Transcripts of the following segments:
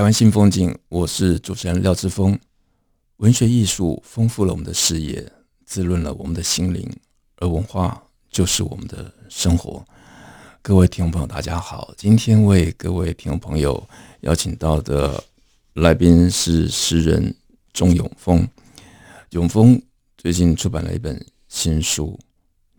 台湾新风景，我是主持人廖志峰。文学艺术丰富了我们的视野，滋润了我们的心灵，而文化就是我们的生活。各位听众朋友，大家好！今天为各位听众朋友邀请到的来宾是诗人钟永丰。永丰最近出版了一本新书《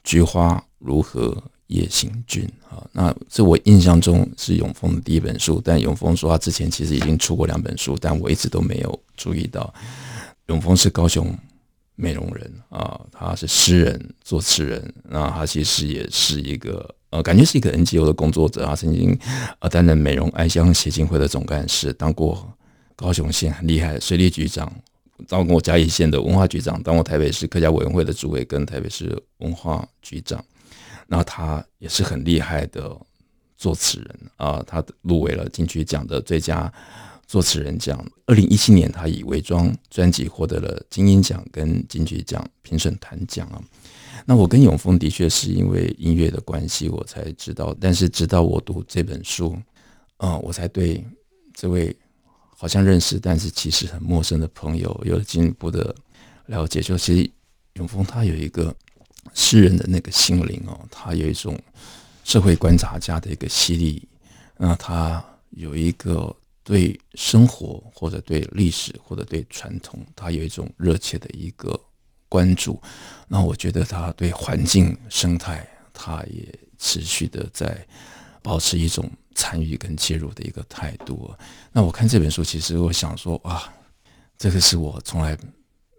菊花如何夜行军》啊，那这我印象中是永丰的第一本书，但永丰说他之前其实已经出过两本书，但我一直都没有注意到。永丰是高雄美容人啊，他是诗人、作词人，那他其实也是一个。呃，感觉是一个 NGO 的工作者啊，曾经呃担任美容爱乡协进会的总干事，当过高雄县很厉害的水利局长，当过嘉义县的文化局长，当过台北市客家委员会的主委跟台北市文化局长。那他也是很厉害的作词人啊，他入围了金曲奖的最佳作词人奖。二零一七年，他以伪装专辑获得了金音奖跟金曲奖评审团奖啊。那我跟永丰的确是因为音乐的关系，我才知道。但是直到我读这本书，啊、嗯，我才对这位好像认识，但是其实很陌生的朋友有了进一步的了解。就其实永丰他有一个诗人的那个心灵哦，他有一种社会观察家的一个犀利，那他有一个对生活或者对历史或者对传统，他有一种热切的一个。关注，那我觉得他对环境生态，他也持续的在保持一种参与跟介入的一个态度。那我看这本书，其实我想说，哇，这个是我从来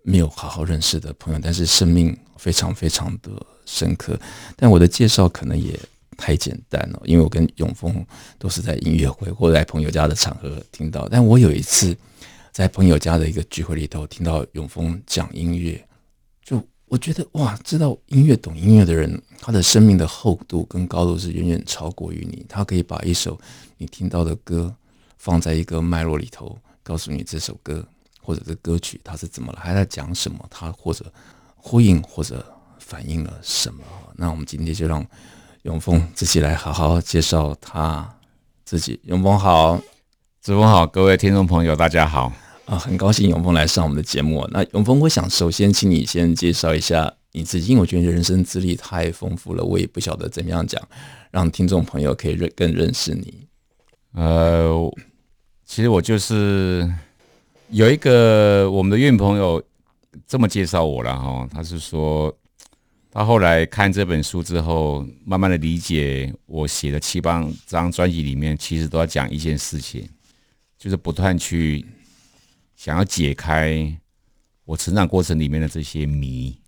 没有好好认识的朋友，但是生命非常非常的深刻。但我的介绍可能也太简单了，因为我跟永丰都是在音乐会或者在朋友家的场合听到。但我有一次在朋友家的一个聚会里头，听到永丰讲音乐。就我觉得哇，知道音乐、懂音乐的人，他的生命的厚度跟高度是远远超过于你。他可以把一首你听到的歌放在一个脉络里头，告诉你这首歌或者这歌曲它是怎么了，还在讲什么，它或者呼应或者反映了什么。那我们今天就让永峰自己来好好介绍他自己。永峰好，志峰好，各位听众朋友大家好。啊，很高兴永峰来上我们的节目。那永峰，我想首先请你先介绍一下你自己，因为我觉得你人生资历太丰富了，我也不晓得怎么样讲，让听众朋友可以认更认识你。呃，其实我就是有一个我们的乐朋友这么介绍我了哈，他是说他后来看这本书之后，慢慢的理解我写的七八张专辑里面，其实都要讲一件事情，就是不断去。想要解开我成长过程里面的这些谜，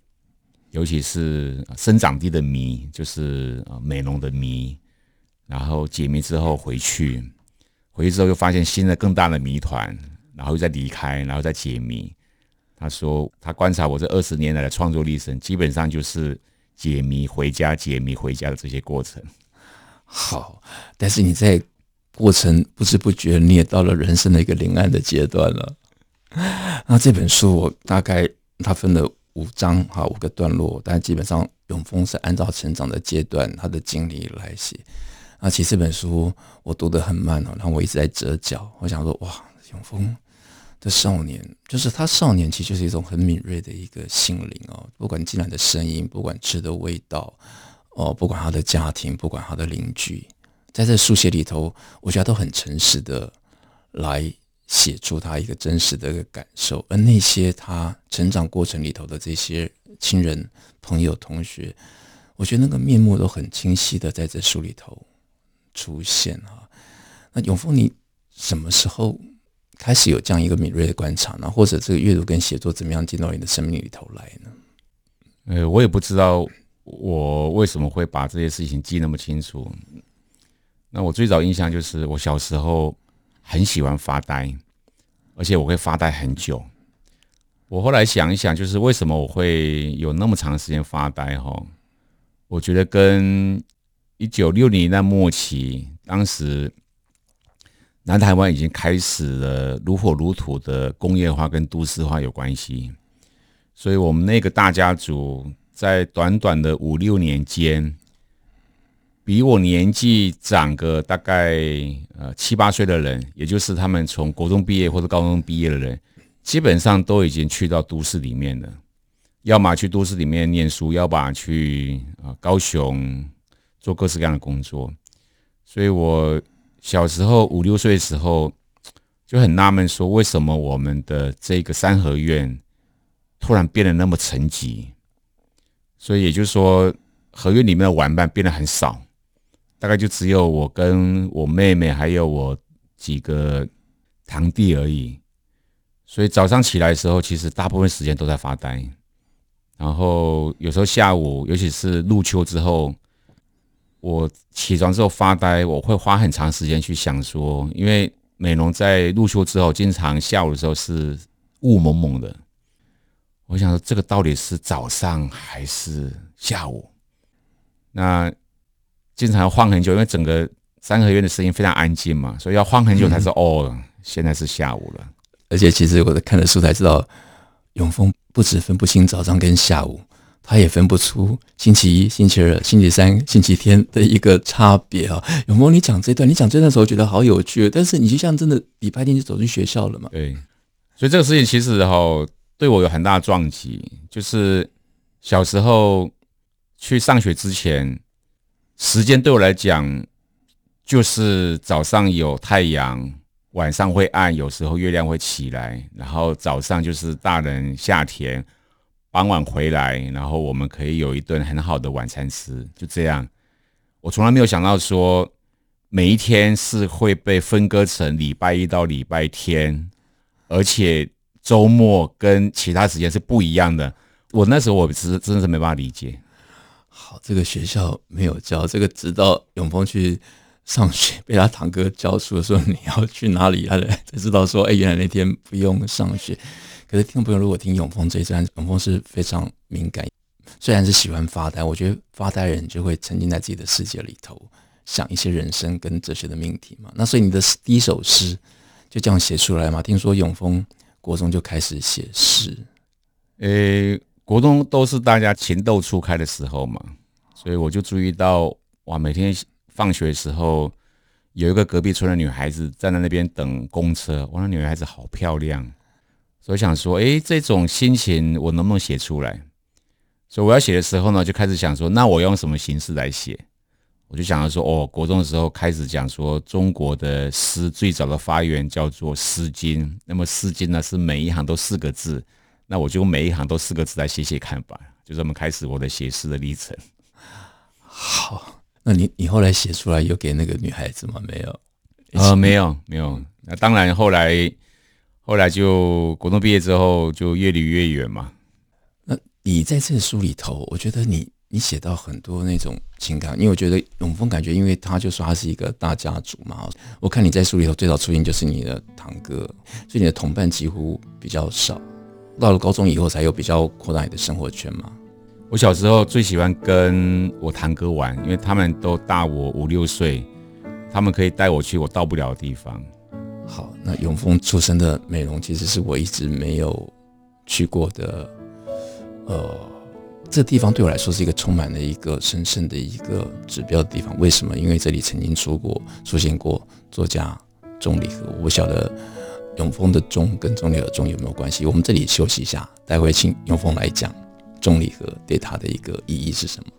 尤其是生长地的谜，就是美容的谜。然后解谜之后回去，回去之后又发现新的更大的谜团，然后又再离开，然后再解谜。他说他观察我这二十年来的创作历程，基本上就是解谜回家，解谜回家的这些过程。好，但是你在过程不知不觉你也到了人生的一个临岸的阶段了。那这本书我大概它分了五章哈，五个段落，但基本上永丰是按照成长的阶段他的经历来写。那其实这本书我读得很慢哦，然后我一直在折角。我想说，哇，永丰的少年，就是他少年其实就是一种很敏锐的一个心灵哦，不管进来的声音，不管吃的味道，哦，不管他的家庭，不管他的邻居，在这书写里头，我觉得都很诚实的来。写出他一个真实的一个感受，而那些他成长过程里头的这些亲人、朋友、同学，我觉得那个面目都很清晰的在这书里头出现啊。那永丰，你什么时候开始有这样一个敏锐的观察呢？或者这个阅读跟写作怎么样进到你的生命里头来呢？呃，我也不知道我为什么会把这些事情记那么清楚。那我最早印象就是我小时候很喜欢发呆，而且我会发呆很久。我后来想一想，就是为什么我会有那么长时间发呆？哈，我觉得跟一九六零年代末期，当时南台湾已经开始了如火如荼的工业化跟都市化有关系。所以，我们那个大家族在短短的五六年间，比我年纪长个大概呃七八岁的人，也就是他们从国中毕业或者高中毕业的人，基本上都已经去到都市里面了，要么去都市里面念书，要么去啊高雄做各式各样的工作。所以我小时候五六岁的时候就很纳闷，说为什么我们的这个三合院。突然变得那么沉寂，所以也就是说，合院里面的玩伴变得很少，大概就只有我跟我妹妹还有我几个堂弟而已。所以早上起来的时候，其实大部分时间都在发呆。然后有时候下午，尤其是入秋之后，我起床之后发呆，我会花很长时间去想说，因为美容在入秋之后，经常下午的时候是雾蒙蒙的。我想说，这个到底是早上还是下午？那经常要晃很久，因为整个三合院的声音非常安静嘛，所以要晃很久才是、嗯、哦，现在是下午了。而且其实我在看的书才知道，永丰不止分不清早上跟下午，他也分不出星期一、星期二、星期三、星期天的一个差别啊。永丰，你讲这段，你讲这段的时候觉得好有趣，但是你就像真的礼拜天就走进学校了嘛？对，所以这个事情其实哈。对我有很大的撞击，就是小时候去上学之前，时间对我来讲就是早上有太阳，晚上会暗，有时候月亮会起来，然后早上就是大人下田，傍晚回来，然后我们可以有一顿很好的晚餐吃，就这样。我从来没有想到说每一天是会被分割成礼拜一到礼拜天，而且。周末跟其他时间是不一样的。我那时候我是真的是没办法理解。好，这个学校没有教这个，直到永丰去上学，被他堂哥教书的时候，你要去哪里，他 才知道说，哎，原来那天不用上学。可是听众朋友如果听永丰这一段，永丰是非常敏感，虽然是喜欢发呆，我觉得发呆人就会沉浸在自己的世界里头，想一些人生跟哲学的命题嘛。那所以你的第一首诗就这样写出来嘛？听说永丰。国中就开始写诗，诶，国中都是大家情窦初开的时候嘛，所以我就注意到，哇，每天放学的时候，有一个隔壁村的女孩子站在那边等公车，哇，那女孩子好漂亮，所以想说，诶，这种心情我能不能写出来？所以我要写的时候呢，就开始想说，那我用什么形式来写？我就想到说，哦，国中的时候开始讲说，中国的诗最早的发源叫做《诗经》，那么《诗经》呢是每一行都四个字，那我就每一行都四个字来写写看吧，就这么开始我的写诗的历程。好，那你你后来写出来有给那个女孩子吗？没有，呃，没有没有。那当然后来后来就国中毕业之后就越离越远嘛。那你在这个书里头，我觉得你。你写到很多那种情感，因为我觉得永丰感觉，因为他就说他是一个大家族嘛。我看你在书里头最早出现就是你的堂哥，所以你的同伴几乎比较少。到了高中以后才有比较扩大你的生活圈嘛。我小时候最喜欢跟我堂哥玩，因为他们都大我五六岁，他们可以带我去我到不了的地方。好，那永丰出生的美容其实是我一直没有去过的，呃。这地方对我来说是一个充满了一个神圣的一个指标的地方。为什么？因为这里曾经出过、出现过作家钟理和。我不晓得永丰的“钟”跟钟理和“钟”有没有关系？我们这里休息一下，待会请永丰来讲重力和对它的一个意义是什么。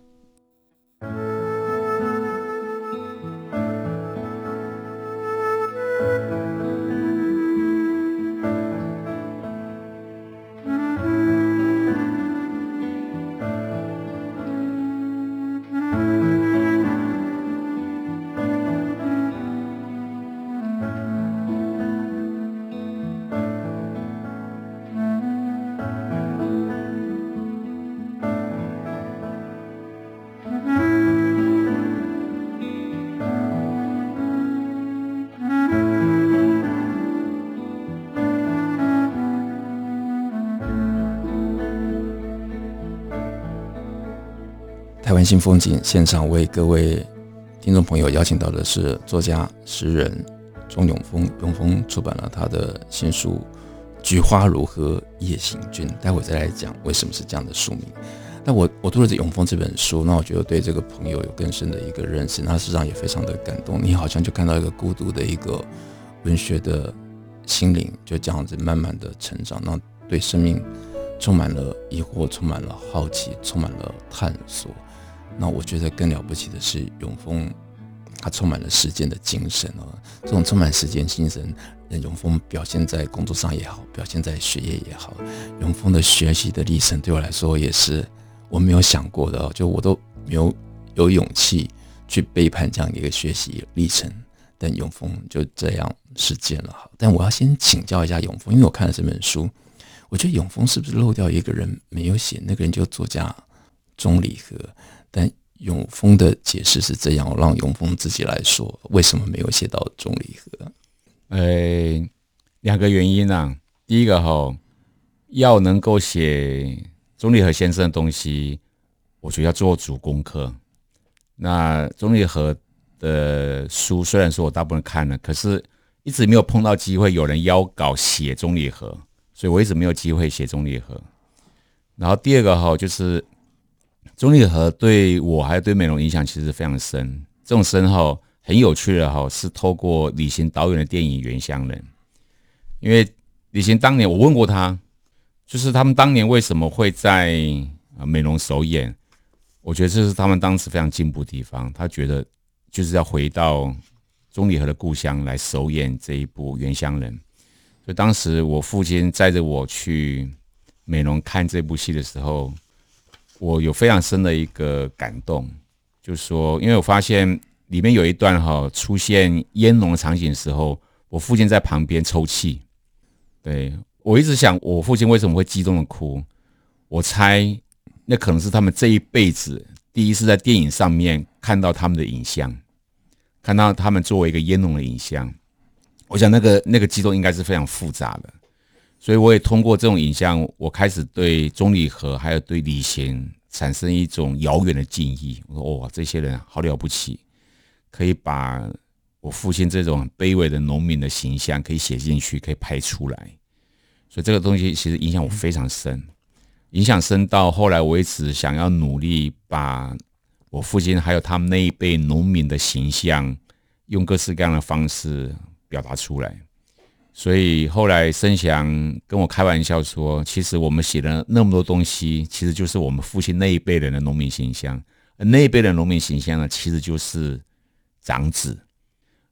新风景现场为各位听众朋友邀请到的是作家、诗人钟永丰。永丰出版了他的新书《菊花如何夜行军》，待会再来讲为什么是这样的书名。那我我读了这永丰这本书，那我觉得对这个朋友有更深的一个认识，那事实上也非常的感动。你好像就看到一个孤独的一个文学的心灵，就这样子慢慢的成长，那对生命充满了疑惑，充满了好奇，充满了探索。那我觉得更了不起的是永丰，他充满了实践的精神哦！这种充满实践精神，永丰表现在工作上也好，表现在学业也好，永丰的学习的历程对我来说也是。我没有想过的，就我都没有有勇气去背叛这样一个学习历程，但永丰就这样实践了。哈，但我要先请教一下永丰，因为我看了这本书，我觉得永丰是不是漏掉一个人没有写？那个人就作家钟理和。但永丰的解释是这样，我让永丰自己来说，为什么没有写到钟理和？呃，两个原因啊。第一个哈，要能够写。钟理和先生的东西，我觉得要做足功课。那钟理和的书虽然说我大部分看了，可是一直没有碰到机会有人邀稿写钟理和，所以我一直没有机会写钟理和。然后第二个哈，就是钟理和对我还有对美容影响其实非常深。这种深哈很有趣的哈，是透过李行导演的电影《原乡人》，因为李行当年我问过他。就是他们当年为什么会在啊美容首演？我觉得这是他们当时非常进步的地方。他觉得就是要回到钟理和的故乡来首演这一部《原乡人》。所以当时我父亲载着我去美容看这部戏的时候，我有非常深的一个感动，就是说，因为我发现里面有一段哈出现烟笼的场景的时候，我父亲在旁边抽泣，对。我一直想，我父亲为什么会激动的哭？我猜，那可能是他们这一辈子第一次在电影上面看到他们的影像，看到他们作为一个烟笼的影像。我想，那个那个激动应该是非常复杂的。所以，我也通过这种影像，我开始对钟理和还有对李行产生一种遥远的敬意。我说，哇，这些人好了不起，可以把我父亲这种卑微的农民的形象可以写进去，可以拍出来。所以这个东西其实影响我非常深，影响深到后来我一直想要努力把我父亲还有他们那一辈农民的形象，用各式各样的方式表达出来。所以后来申祥跟我开玩笑说，其实我们写了那么多东西，其实就是我们父亲那一辈人的农民形象，而那一辈的农民形象呢，其实就是长子。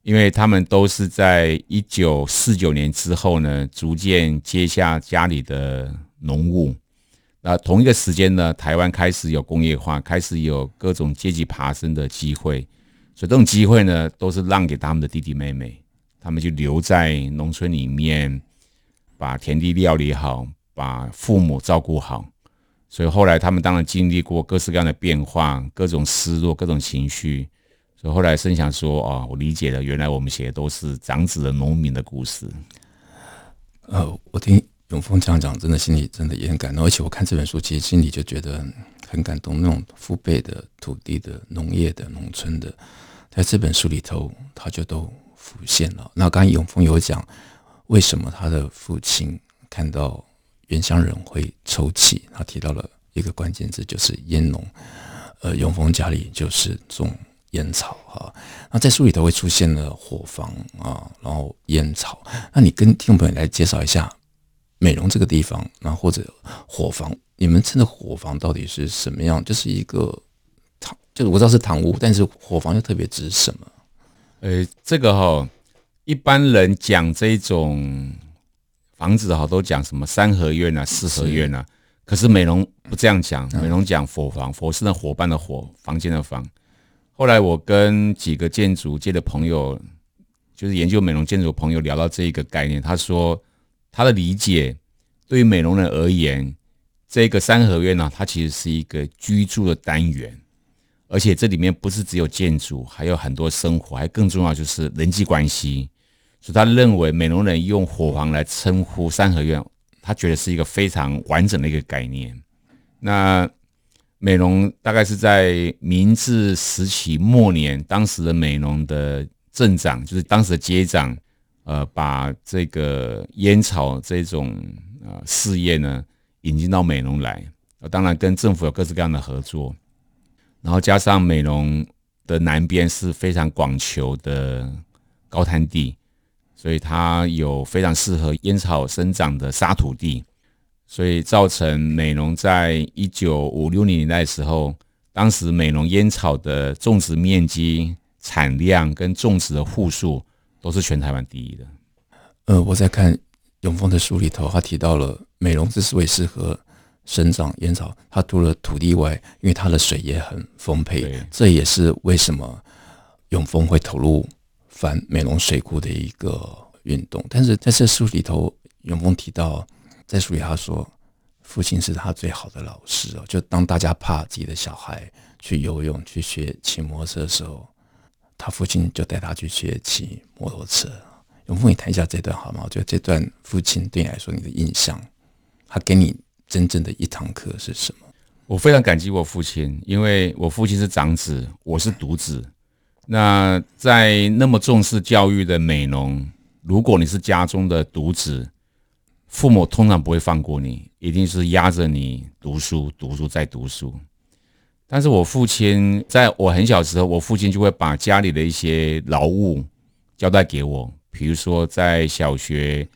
因为他们都是在一九四九年之后呢，逐渐接下家里的农务。那同一个时间呢，台湾开始有工业化，开始有各种阶级爬升的机会。所以这种机会呢，都是让给他们的弟弟妹妹，他们就留在农村里面，把田地料理好，把父母照顾好。所以后来他们当然经历过各式各样的变化，各种失落，各种情绪。所以后来申祥说：“哦，我理解了，原来我们写的都是长子的农民的故事。”呃，我听永丰这样讲，真的心里真的也很感动。而且我看这本书，其实心里就觉得很感动。那种父辈的土地的农业的农村的，在这本书里头，他就都浮现了。那刚才永丰有讲，为什么他的父亲看到原乡人会抽泣？他提到了一个关键字，就是烟农。呃，永丰家里就是种。烟草哈，那在书里头会出现了火房啊，然后烟草。那你跟听众朋友来介绍一下美浓这个地方，那或者火房，你们称的火房到底是什么样？就是一个堂，就是我知道是堂屋，但是伙房又特别指什么？呃，这个哈，一般人讲这种房子哈，都讲什么三合院啊、四合院啊，可是美容不这样讲，美容讲伙房，佛是那伙伴的伙，房间的房。后来我跟几个建筑界的朋友，就是研究美容建筑的朋友聊到这一个概念，他说他的理解对于美容人而言，这个三合院呢，它其实是一个居住的单元，而且这里面不是只有建筑，还有很多生活，还更重要就是人际关系。所以他认为美浓人用火房来称呼三合院，他觉得是一个非常完整的一个概念。那美浓大概是在明治时期末年，当时的美浓的镇长，就是当时的街长，呃，把这个烟草这种呃事业呢引进到美浓来，当然跟政府有各式各样的合作，然后加上美浓的南边是非常广求的高滩地，所以它有非常适合烟草生长的沙土地。所以造成美浓在一九五六年代的时候，当时美浓烟草的种植面积、产量跟种植的户数都是全台湾第一的。呃，我在看永丰的书里头，他提到了美浓之所以适合生长烟草，它除了土地外，因为它的水也很丰沛，这也是为什么永丰会投入反美容水库的一个运动。但是在这书里头，永丰提到。在书里，他说，父亲是他最好的老师哦。就当大家怕自己的小孩去游泳、去学骑摩托车的时候，他父亲就带他去学骑摩托车。永丰，你谈一下这段好吗？我觉得这段父亲对你来说，你的印象，他给你真正的一堂课是什么？我非常感激我父亲，因为我父亲是长子，我是独子。那在那么重视教育的美浓，如果你是家中的独子，父母通常不会放过你，一定是压着你读书、读书再读书。但是我父亲在我很小时候，我父亲就会把家里的一些劳务交代给我，比如说在小学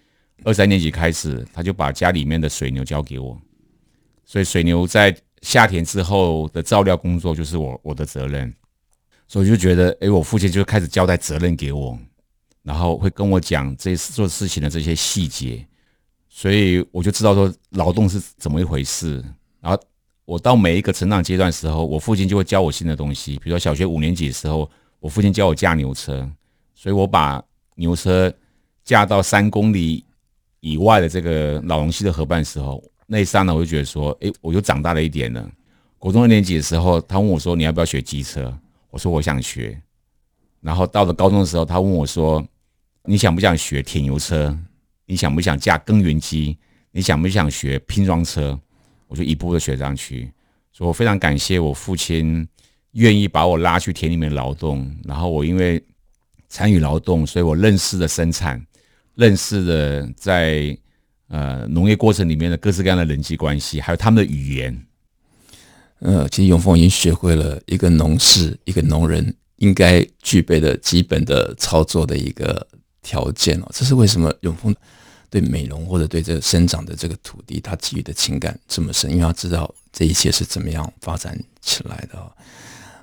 二三年级开始，他就把家里面的水牛交给我，所以水牛在下田之后的照料工作就是我我的责任，所以就觉得，哎，我父亲就开始交代责任给我，然后会跟我讲这做事情的这些细节。所以我就知道说劳动是怎么一回事，然后我到每一个成长阶段的时候，我父亲就会教我新的东西。比如说小学五年级的时候，我父亲教我驾牛车，所以我把牛车驾到三公里以外的这个荖浓溪的河畔时候，那一刹那我就觉得说，哎，我就长大了一点了。国中二年级的时候，他问我说，你要不要学机车？我说我想学。然后到了高中的时候，他问我说，你想不想学铁牛车？你想不想驾耕耘机？你想不想学拼装车？我就一步步的学上去。所以我非常感谢我父亲愿意把我拉去田里面劳动，然后我因为参与劳动，所以我认识了生产，认识了在呃农业过程里面的各式各样的人际关系，还有他们的语言。呃，其实永丰已经学会了一个农事、一个农人应该具备的基本的操作的一个条件哦。这是为什么永丰？对美容或者对这个生长的这个土地，他给予的情感这么深，因为他知道这一切是怎么样发展起来的。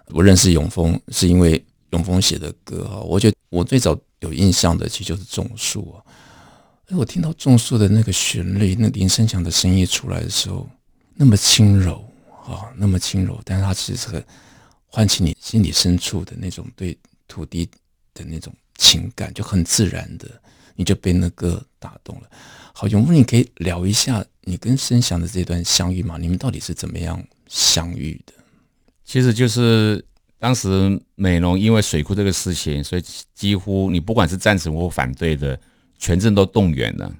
我认识永丰是因为永丰写的歌哈，我觉得我最早有印象的其实就是种树啊。哎，我听到种树的那个旋律，那林生祥的声音出来的时候，那么轻柔啊，那么轻柔，但是它其实很唤起你心里深处的那种对土地的那种情感，就很自然的。你就被那个打动了。好，永丰，你可以聊一下你跟生祥的这段相遇吗？你们到底是怎么样相遇的？其实就是当时美容因为水库这个事情，所以几乎你不管是赞成或反对的，全镇都动员了。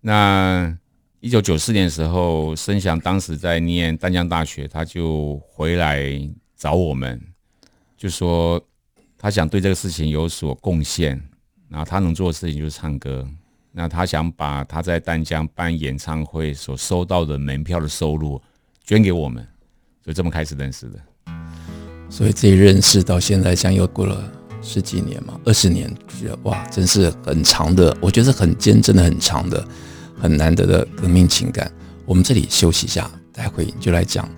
那一九九四年的时候，申祥当时在念丹江大学，他就回来找我们，就说他想对这个事情有所贡献。然后他能做的事情就是唱歌。那他想把他在丹江办演唱会所收到的门票的收入捐给我们，就这么开始认识的。所以这一认识到现在，将又过了十几年嘛，二十年，觉得哇，真是很长的，我觉得很坚贞的、很长的、很难得的革命情感。我们这里休息一下，待会就来讲《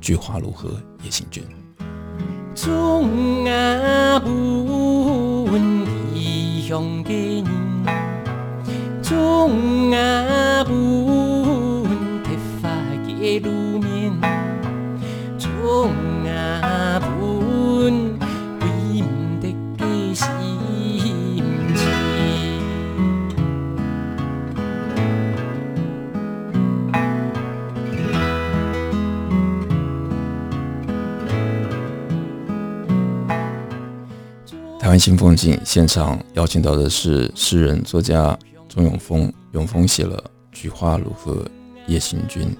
菊花如何》叶行军。乡间，种啊不新风景现场。邀请到的是诗人作家钟永峰，永峰写了《菊花如何》，夜行军，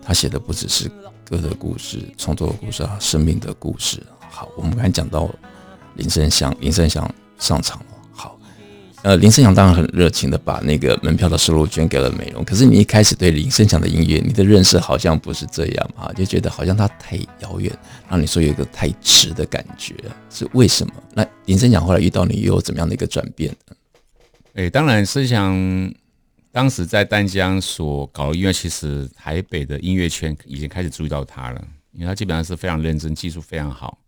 他写的不只是歌的故事、创作的故事啊，生命的故事。好，我们刚才讲到林生祥，林生祥上场了。呃，林生祥当然很热情的把那个门票的收入捐给了美容。可是你一开始对林生祥的音乐，你的认识好像不是这样啊？就觉得好像他太遥远，让你说有一个太迟的感觉，是为什么？那林生祥后来遇到你，又有怎么样的一个转变呢？哎，当然，生祥当时在淡江所搞的音乐，其实台北的音乐圈已经开始注意到他了，因为他基本上是非常认真，技术非常好。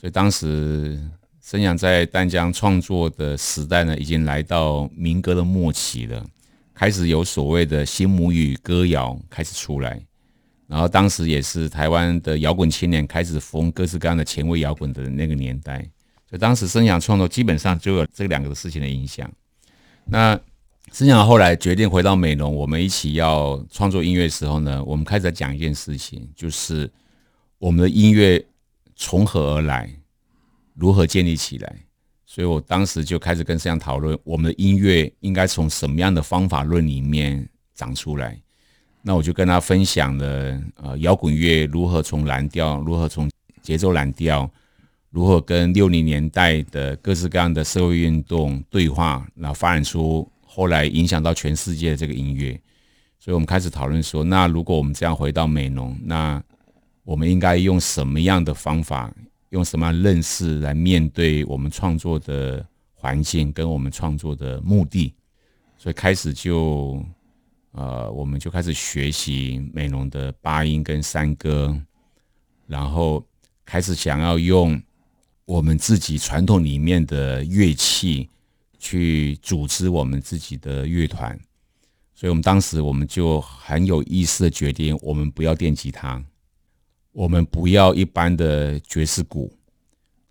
所以当时生祥在淡江创作的时代呢，已经来到民歌的末期了，开始有所谓的新母语歌谣开始出来，然后当时也是台湾的摇滚青年开始疯各式各样的前卫摇滚的那个年代，所以当时生祥创作基本上就有这两个事情的影响。那生祥后来决定回到美浓，我们一起要创作音乐的时候呢，我们开始讲一件事情，就是我们的音乐。从何而来？如何建立起来？所以我当时就开始跟生祥讨论，我们的音乐应该从什么样的方法论里面长出来。那我就跟他分享了，呃，摇滚乐如何从蓝调，如何从节奏蓝调，如何跟六零年代的各式各样的社会运动对话，然后发展出后来影响到全世界的这个音乐。所以我们开始讨论说，那如果我们这样回到美浓，那我们应该用什么样的方法，用什么样的认识来面对我们创作的环境跟我们创作的目的？所以开始就，呃，我们就开始学习美浓的八音跟山歌，然后开始想要用我们自己传统里面的乐器去组织我们自己的乐团。所以我们当时我们就很有意思的决定，我们不要电吉他。我们不要一般的爵士鼓。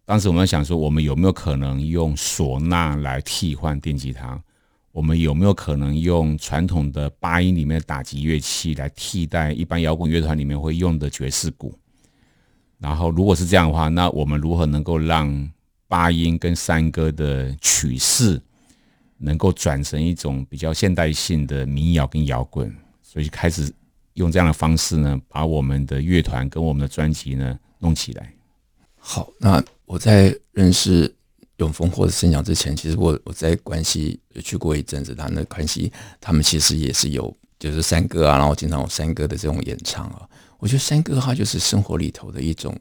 当时我们想说，我们有没有可能用唢呐来替换电吉他？我们有没有可能用传统的八音里面的打击乐器来替代一般摇滚乐团里面会用的爵士鼓？然后，如果是这样的话，那我们如何能够让八音跟山歌的曲式能够转成一种比较现代性的民谣跟摇滚？所以开始。用这样的方式呢，把我们的乐团跟我们的专辑呢弄起来。好，那我在认识永丰或者生祥之前，其实我我在关西去过一阵子，他们关西他们其实也是有就是山歌啊，然后经常有山歌的这种演唱啊。我觉得山歌它就是生活里头的一种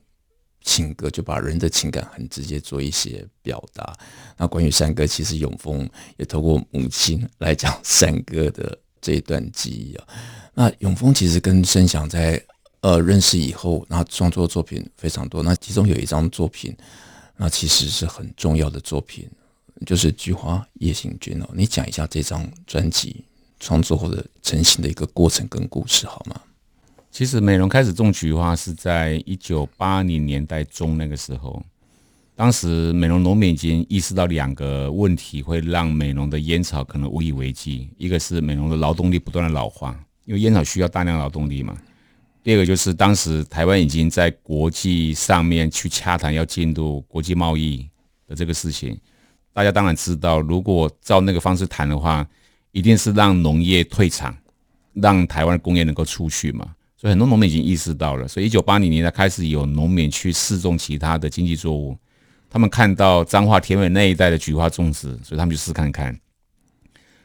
情歌，就把人的情感很直接做一些表达。那关于山歌，其实永丰也透过母亲来讲山歌的这一段记忆啊。那永丰其实跟生祥在呃认识以后，那创作作品非常多。那其中有一张作品，那其实是很重要的作品，就是《菊花夜行军》哦。你讲一下这张专辑创作或者成型的一个过程跟故事好吗？其实美容开始种菊花是在一九八零年代中那个时候，当时美容农民已经意识到两个问题会让美容的烟草可能无以为继，一个是美容的劳动力不断的老化。因为烟草需要大量劳动力嘛。第二个就是当时台湾已经在国际上面去洽谈要进入国际贸易的这个事情，大家当然知道，如果照那个方式谈的话，一定是让农业退场，让台湾的工业能够出去嘛。所以很多农民已经意识到了，所以一九八零年代开始有农民去试种其他的经济作物，他们看到彰化田尾那一带的菊花种植，所以他们就试看看。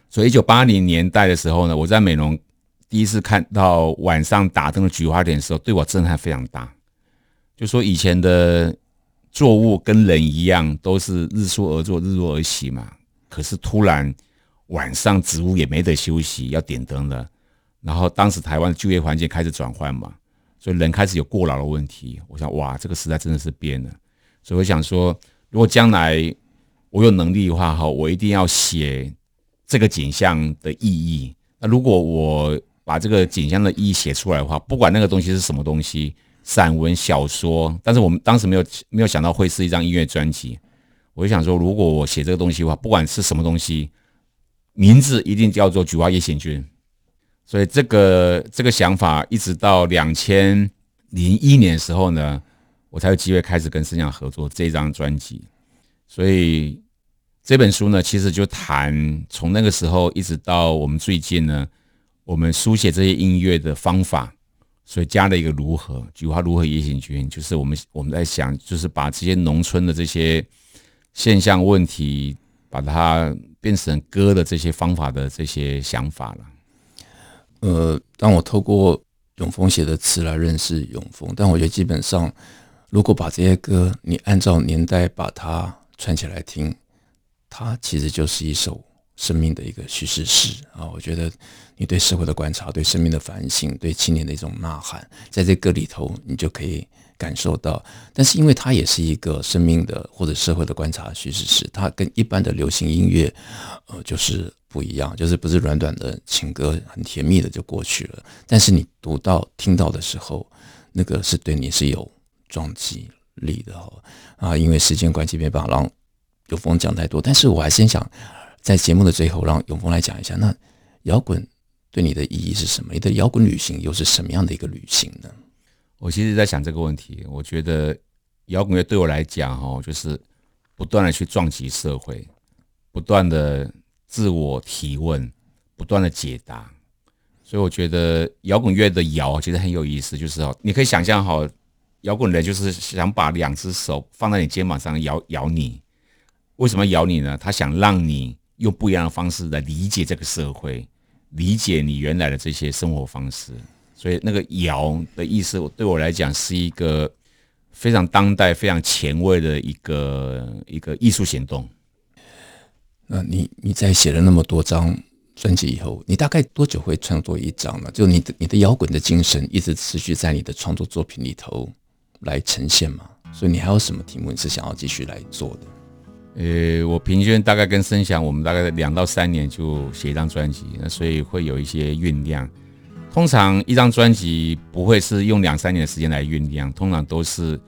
所以一九八零年代的时候呢，我在美浓。第一次看到晚上打灯的菊花田的时候，对我震撼非常大。就说以前的作物跟人一样，都是日出而作，日落而息嘛。可是突然晚上植物也没得休息，要点灯了。然后当时台湾就业环境开始转换嘛，所以人开始有过劳的问题。我想，哇，这个时代真的是变了。所以我想说，如果将来我有能力的话，哈，我一定要写这个景象的意义。那如果我把这个景象的意义写出来的话，不管那个东西是什么东西，散文、小说，但是我们当时没有没有想到会是一张音乐专辑。我就想说，如果我写这个东西的话，不管是什么东西，名字一定叫做《菊花夜行军》。所以这个这个想法，一直到两千零一年的时候呢，我才有机会开始跟生祥合作这张专辑。所以这本书呢，其实就谈从那个时候一直到我们最近呢。我们书写这些音乐的方法所以加了一个如何，菊花如何夜行军，就是我们我们在想，就是把这些农村的这些现象问题，把它变成歌的这些方法的这些想法了。呃，当我透过永丰写的词来认识永丰，但我觉得基本上，如果把这些歌你按照年代把它串起来听，它其实就是一首生命的一个叙事诗啊。我觉得你对社会的观察、对生命的反省、对青年的一种呐喊，在这歌里头你就可以感受到。但是因为它也是一个生命的或者社会的观察叙事诗，它跟一般的流行音乐，呃，就是。不一样，就是不是短短的情歌，很甜蜜的就过去了。但是你读到、听到的时候，那个是对你是有撞击力的哦。啊，因为时间关系，没办法让永丰讲太多。但是我还先想在节目的最后，让永峰来讲一下，那摇滚对你的意义是什么？你的摇滚旅行又是什么样的一个旅行呢？我其实在想这个问题。我觉得摇滚乐对我来讲，哈，就是不断的去撞击社会，不断的。自我提问，不断的解答，所以我觉得摇滚乐的摇其实很有意思，就是哦，你可以想象好，摇滚人就是想把两只手放在你肩膀上摇摇你，为什么摇你呢？他想让你用不一样的方式来理解这个社会，理解你原来的这些生活方式，所以那个摇的意思，对我来讲是一个非常当代、非常前卫的一个一个艺术行动。那你你在写了那么多张专辑以后，你大概多久会创作一张呢？就你的你的摇滚的精神一直持续在你的创作作品里头来呈现吗？所以你还有什么题目你是想要继续来做的？呃，我平均大概跟声响，我们大概两到三年就写一张专辑，那所以会有一些酝酿。通常一张专辑不会是用两三年的时间来酝酿，通常都是。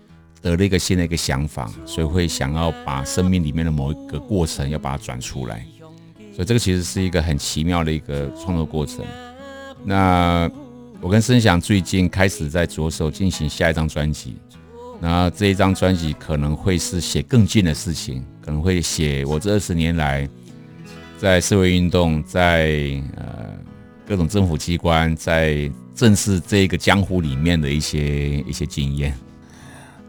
得了一个新的一个想法，所以会想要把生命里面的某一个过程要把它转出来，所以这个其实是一个很奇妙的一个创作过程。那我跟声响最近开始在着手进行下一张专辑，那这一张专辑可能会是写更近的事情，可能会写我这二十年来在社会运动、在呃各种政府机关、在正式这个江湖里面的一些一些经验。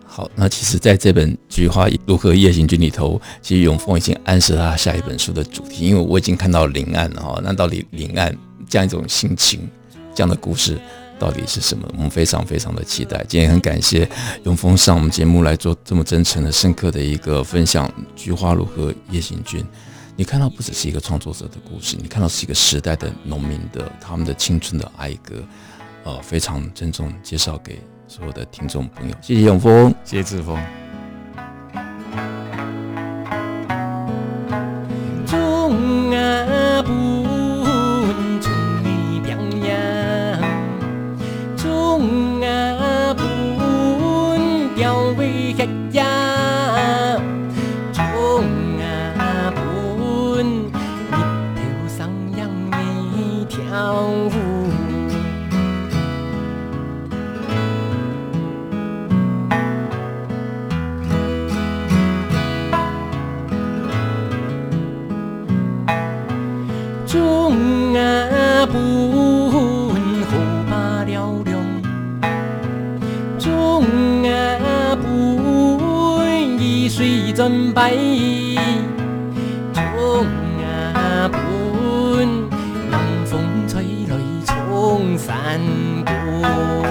好，那其实在这本《菊花如何夜行军》里头，其实永丰已经暗示他下一本书的主题，因为我已经看到灵案了哈。那到底灵案这样一种心情，这样的故事到底是什么？我们非常非常的期待。今天很感谢永峰上我们节目来做这么真诚的、深刻的一个分享，《菊花如何夜行军》。你看到不只是一个创作者的故事，你看到是一个时代的农民的他们的青春的哀歌，呃，非常郑重介绍给。所有的听众朋友，谢谢永峰，谢谢志峰。准备，冲啊奔，南风吹来冲山歌。